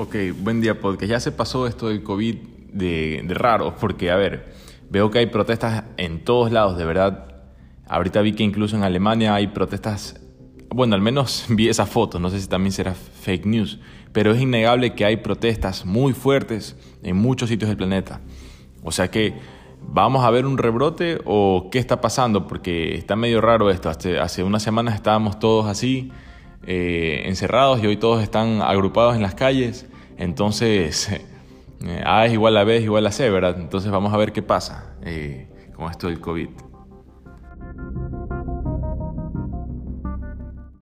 Ok, buen día podcast. Ya se pasó esto del COVID de, de raro, porque a ver, veo que hay protestas en todos lados, de verdad. Ahorita vi que incluso en Alemania hay protestas, bueno, al menos vi esa foto, no sé si también será fake news, pero es innegable que hay protestas muy fuertes en muchos sitios del planeta. O sea que, ¿vamos a ver un rebrote o qué está pasando? Porque está medio raro esto. Hace, hace unas semanas estábamos todos así eh, encerrados y hoy todos están agrupados en las calles. Entonces, eh, A es igual a B es igual a C, ¿verdad? Entonces vamos a ver qué pasa eh, con esto del COVID.